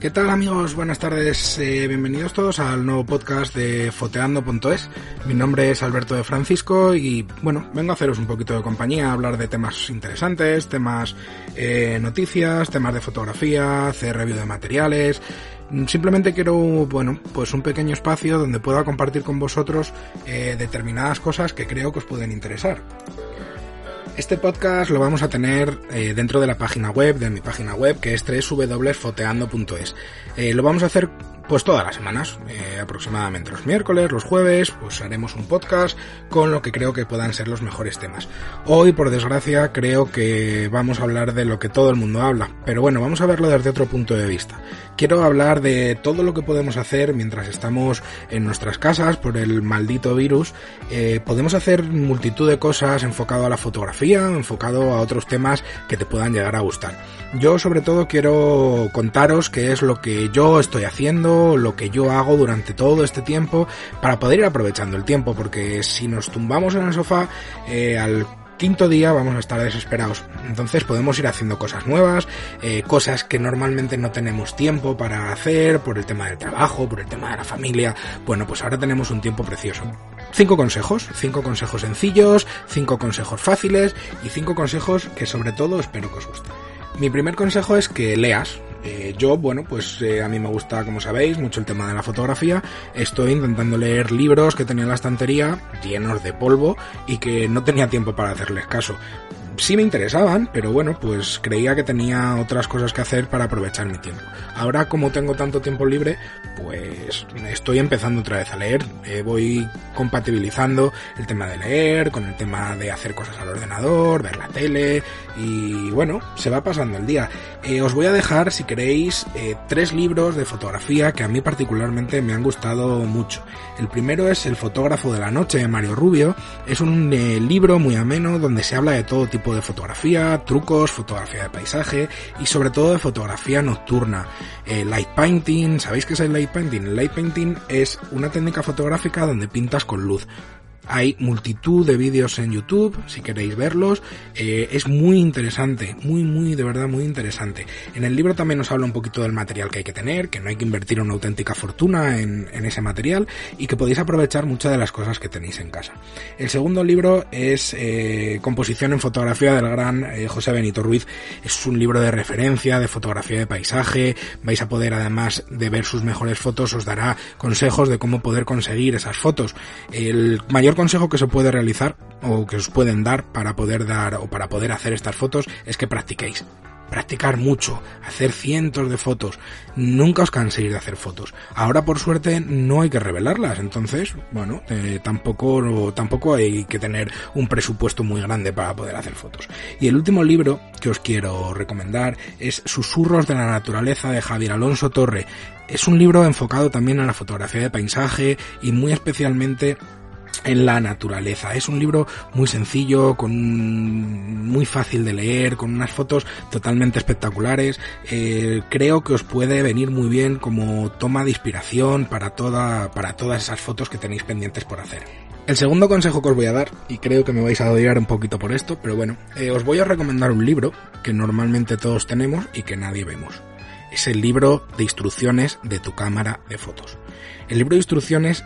¿Qué tal amigos? Buenas tardes. Eh, bienvenidos todos al nuevo podcast de foteando.es. Mi nombre es Alberto de Francisco y bueno, vengo a haceros un poquito de compañía, a hablar de temas interesantes, temas eh, noticias, temas de fotografía, hacer review de materiales. Simplemente quiero, bueno, pues un pequeño espacio donde pueda compartir con vosotros eh, determinadas cosas que creo que os pueden interesar. Este podcast lo vamos a tener eh, dentro de la página web, de mi página web, que es www.foteando.es. Eh, lo vamos a hacer pues todas las semanas, eh, aproximadamente los miércoles, los jueves, pues haremos un podcast con lo que creo que puedan ser los mejores temas. Hoy, por desgracia, creo que vamos a hablar de lo que todo el mundo habla, pero bueno, vamos a verlo desde otro punto de vista. Quiero hablar de todo lo que podemos hacer mientras estamos en nuestras casas por el maldito virus. Eh, podemos hacer multitud de cosas enfocado a la fotografía, enfocado a otros temas que te puedan llegar a gustar. Yo sobre todo quiero contaros qué es lo que yo estoy haciendo, lo que yo hago durante todo este tiempo para poder ir aprovechando el tiempo, porque si nos tumbamos en el sofá, eh, al quinto día vamos a estar desesperados. Entonces podemos ir haciendo cosas nuevas, eh, cosas que normalmente no tenemos tiempo para hacer por el tema del trabajo, por el tema de la familia. Bueno, pues ahora tenemos un tiempo precioso. Cinco consejos, cinco consejos sencillos, cinco consejos fáciles y cinco consejos que sobre todo espero que os gusten. Mi primer consejo es que leas, eh, yo, bueno, pues eh, a mí me gusta, como sabéis, mucho el tema de la fotografía. Estoy intentando leer libros que tenía en la estantería llenos de polvo y que no tenía tiempo para hacerles caso sí me interesaban, pero bueno, pues creía que tenía otras cosas que hacer para aprovechar mi tiempo. Ahora como tengo tanto tiempo libre, pues estoy empezando otra vez a leer, eh, voy compatibilizando el tema de leer con el tema de hacer cosas al ordenador, ver la tele y bueno, se va pasando el día. Eh, os voy a dejar, si queréis, eh, tres libros de fotografía que a mí particularmente me han gustado mucho. El primero es El fotógrafo de la noche de Mario Rubio, es un libro muy ameno donde se habla de todo tipo de fotografía, trucos, fotografía de paisaje y sobre todo de fotografía nocturna. Eh, light painting, ¿sabéis qué es el light painting? El light painting es una técnica fotográfica donde pintas con luz. Hay multitud de vídeos en YouTube, si queréis verlos. Eh, es muy interesante, muy, muy, de verdad, muy interesante. En el libro también nos habla un poquito del material que hay que tener, que no hay que invertir una auténtica fortuna en, ese material y que podéis aprovechar muchas de las cosas que tenéis en casa. El segundo libro es eh, Composición en fotografía del gran eh, José Benito Ruiz. Es un libro de referencia, de fotografía de paisaje. Vais a poder, además de ver sus mejores fotos, os dará consejos de cómo poder conseguir esas fotos. El mayor consejo que se puede realizar o que os pueden dar para poder dar o para poder hacer estas fotos es que practiquéis. Practicar mucho, hacer cientos de fotos. Nunca os canséis de hacer fotos. Ahora por suerte no hay que revelarlas, entonces, bueno, eh, tampoco, tampoco hay que tener un presupuesto muy grande para poder hacer fotos. Y el último libro que os quiero recomendar es Susurros de la Naturaleza de Javier Alonso Torre. Es un libro enfocado también en la fotografía de paisaje y muy especialmente en la naturaleza. Es un libro muy sencillo, muy fácil de leer, con unas fotos totalmente espectaculares. Eh, creo que os puede venir muy bien como toma de inspiración para para todas esas fotos que tenéis pendientes por hacer. El segundo consejo que os voy a dar, y creo que me vais a odiar un poquito por esto, pero bueno, eh, os voy a recomendar un libro que normalmente todos tenemos y que nadie vemos. Es el libro de instrucciones de tu cámara de fotos. El libro de instrucciones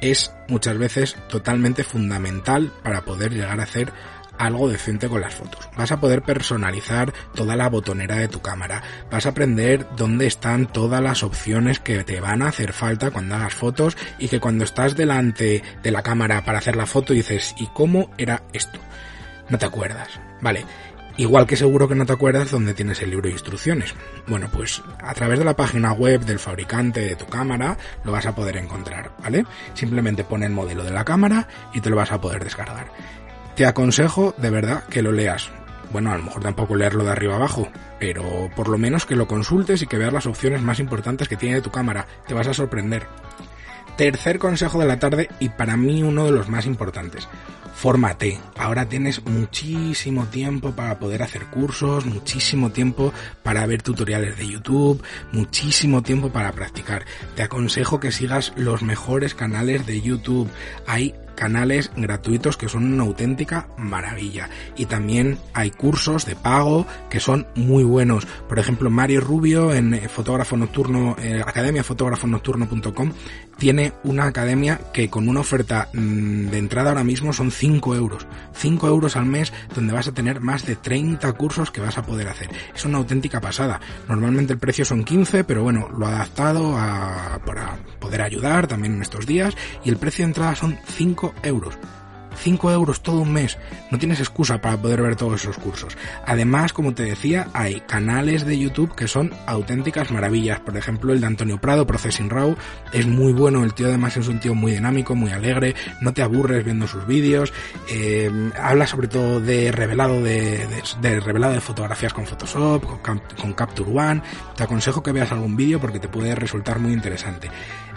es muchas veces totalmente fundamental para poder llegar a hacer algo decente con las fotos. Vas a poder personalizar toda la botonera de tu cámara. Vas a aprender dónde están todas las opciones que te van a hacer falta cuando hagas fotos y que cuando estás delante de la cámara para hacer la foto dices, ¿y cómo era esto? No te acuerdas. Vale. Igual que seguro que no te acuerdas dónde tienes el libro de instrucciones. Bueno, pues a través de la página web del fabricante de tu cámara lo vas a poder encontrar, ¿vale? Simplemente pon el modelo de la cámara y te lo vas a poder descargar. Te aconsejo de verdad que lo leas. Bueno, a lo mejor tampoco leerlo de arriba abajo, pero por lo menos que lo consultes y que veas las opciones más importantes que tiene tu cámara. Te vas a sorprender. Tercer consejo de la tarde y para mí uno de los más importantes fórmate. Ahora tienes muchísimo tiempo para poder hacer cursos, muchísimo tiempo para ver tutoriales de YouTube, muchísimo tiempo para practicar. Te aconsejo que sigas los mejores canales de YouTube. Hay canales gratuitos que son una auténtica maravilla. Y también hay cursos de pago que son muy buenos. Por ejemplo, Mario Rubio en fotógrafo nocturno, eh, academiafotógrafonocturno.com tiene una academia que con una oferta mm, de entrada ahora mismo son 5 euros. 5 euros al mes donde vas a tener más de 30 cursos que vas a poder hacer. Es una auténtica pasada. Normalmente el precio son 15, pero bueno, lo ha adaptado a, para poder ayudar también en estos días y el precio de entrada son 5 euros. 5 euros todo un mes. No tienes excusa para poder ver todos esos cursos. Además, como te decía, hay canales de YouTube que son auténticas maravillas. Por ejemplo, el de Antonio Prado, Processing Raw, es muy bueno. El tío además es un tío muy dinámico, muy alegre. No te aburres viendo sus vídeos. Eh, habla sobre todo de revelado de, revelado de fotografías con Photoshop, con, con Capture One. Te aconsejo que veas algún vídeo porque te puede resultar muy interesante.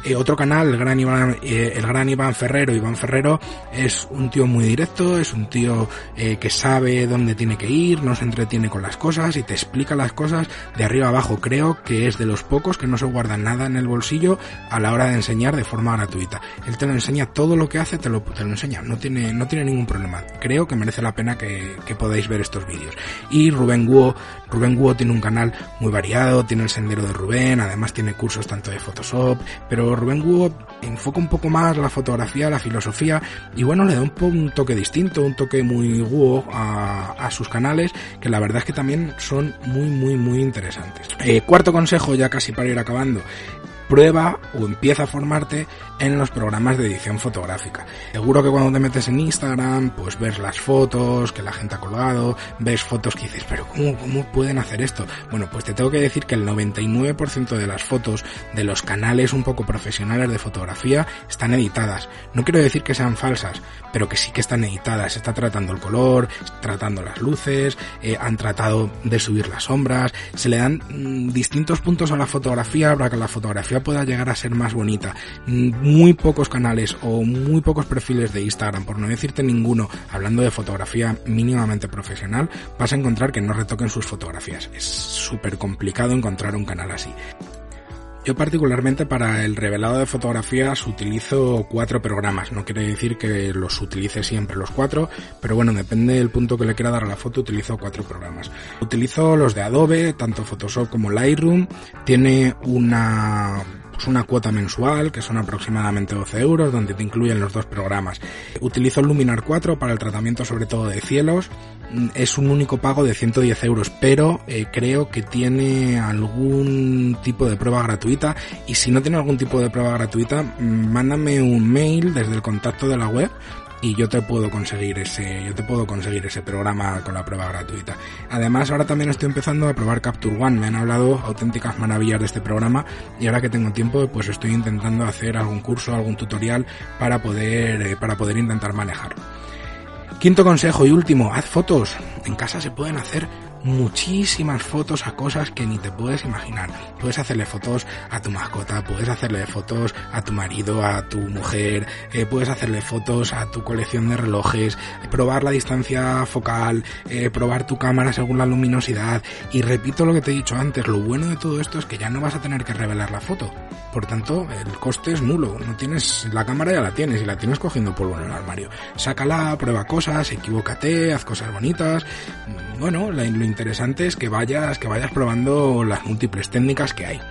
Eh, otro canal, el gran, Iván, eh, el gran Iván Ferrero, Iván Ferrero es un tío muy directo, es un tío eh, que sabe dónde tiene que ir, no se entretiene con las cosas y te explica las cosas de arriba abajo. Creo que es de los pocos que no se guardan nada en el bolsillo a la hora de enseñar de forma gratuita. Él te lo enseña todo lo que hace, te lo, te lo enseña, no tiene, no tiene ningún problema. Creo que merece la pena que, que podáis ver estos vídeos. Y Rubén Guo, Rubén Guo tiene un canal muy variado, tiene el sendero de Rubén, además tiene cursos tanto de Photoshop, pero Rubén Guo enfoca un poco más la fotografía, la filosofía y bueno, le da un, un toque distinto, un toque muy Guo a, sus canales que la verdad es que también son muy, muy, muy interesantes. Eh, cuarto consejo, ya casi para ir acabando, prueba o empieza a formarte en los programas de edición fotográfica. Seguro que cuando te metes en Instagram, pues ves las fotos que la gente ha colgado, ves fotos que dices, pero ¿cómo, cómo pueden hacer esto? Bueno, pues te tengo que decir que el 99% de las fotos de los canales un poco profesionales de fotografía están editadas. No quiero decir que sean falsas, pero que sí que están editadas. Se está tratando el color, tratando las luces, eh, han tratado de subir las sombras, se le dan mm, distintos puntos a la fotografía para que la fotografía pueda llegar a ser más bonita. Muy pocos canales o muy pocos perfiles de Instagram, por no decirte ninguno, hablando de fotografía mínimamente profesional, vas a encontrar que no retoquen sus fotografías. Es súper complicado encontrar un canal así. Yo particularmente para el revelado de fotografías utilizo cuatro programas. No quiere decir que los utilice siempre los cuatro, pero bueno, depende del punto que le quiera dar a la foto, utilizo cuatro programas. Utilizo los de Adobe, tanto Photoshop como Lightroom. Tiene una pues una cuota mensual, que son aproximadamente 12 euros, donde te incluyen los dos programas. Utilizo Luminar 4 para el tratamiento sobre todo de cielos. Mm, es un único pago de 110 euros, pero eh, creo que tiene algún tipo de prueba gratuita. Y si no tiene algún tipo de prueba gratuita, mm, mándame un mail desde el contacto de la web y yo te puedo conseguir ese yo te puedo conseguir ese programa con la prueba gratuita. Además, ahora también estoy empezando a probar Capture One. Me han hablado auténticas maravillas de este programa y ahora que tengo tiempo, pues estoy intentando hacer algún curso, algún tutorial para poder eh, para poder intentar manejarlo. Quinto consejo y último, haz fotos. En casa se pueden hacer muchísimas fotos a cosas que ni te puedes imaginar. Puedes hacerle fotos a tu mascota, puedes hacerle fotos a tu marido, a tu mujer, eh, puedes hacerle fotos a tu colección de relojes, probar la distancia focal, eh, probar tu cámara según la luminosidad. Y repito lo que te he dicho antes, lo bueno de todo esto es que ya no vas a tener que revelar la foto. Por tanto, el coste es nulo. No tienes la cámara ya la tienes y la tienes cogiendo polvo en el armario. Sácala, prueba cosas, equivócate, haz cosas bonitas. Bueno, lo interesante es que vayas, que vayas probando las múltiples técnicas que hay.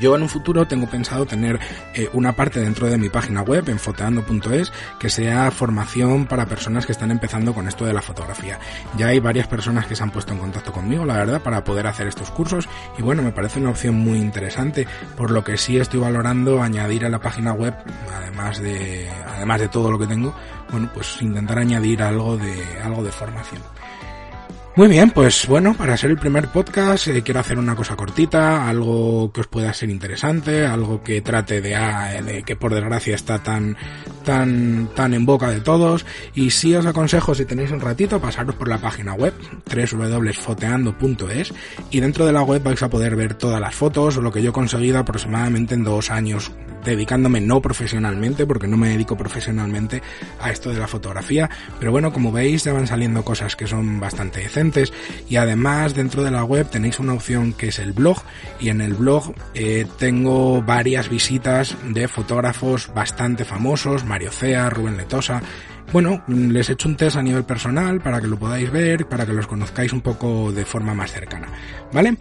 Yo en un futuro tengo pensado tener eh, una parte dentro de mi página web, en foteando.es, que sea formación para personas que están empezando con esto de la fotografía. Ya hay varias personas que se han puesto en contacto conmigo, la verdad, para poder hacer estos cursos y bueno, me parece una opción muy interesante, por lo que sí estoy valorando añadir a la página web, además de, además de todo lo que tengo, bueno, pues intentar añadir algo de, algo de formación. Muy bien, pues bueno, para ser el primer podcast eh, quiero hacer una cosa cortita, algo que os pueda ser interesante, algo que trate de, ah, de, que por desgracia está tan tan tan en boca de todos. Y si os aconsejo si tenéis un ratito pasaros por la página web www.foteando.es y dentro de la web vais a poder ver todas las fotos o lo que yo he conseguido aproximadamente en dos años dedicándome no profesionalmente, porque no me dedico profesionalmente a esto de la fotografía, pero bueno, como veis ya van saliendo cosas que son bastante decentes y además dentro de la web tenéis una opción que es el blog y en el blog eh, tengo varias visitas de fotógrafos bastante famosos, Mario Cea, Rubén Letosa, bueno, les he hecho un test a nivel personal para que lo podáis ver, para que los conozcáis un poco de forma más cercana, ¿vale?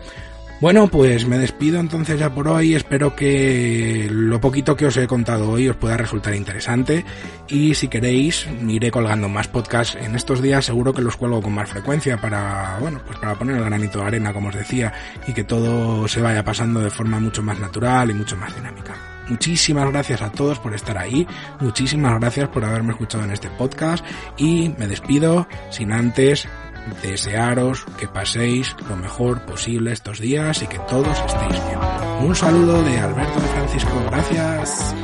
Bueno, pues me despido entonces ya por hoy. Espero que lo poquito que os he contado hoy os pueda resultar interesante. Y si queréis, iré colgando más podcasts en estos días. Seguro que los cuelgo con más frecuencia para, bueno, pues para poner el granito de arena, como os decía, y que todo se vaya pasando de forma mucho más natural y mucho más dinámica. Muchísimas gracias a todos por estar ahí, muchísimas gracias por haberme escuchado en este podcast y me despido sin antes desearos que paséis lo mejor posible estos días y que todos estéis bien. Un saludo de Alberto de Francisco, gracias.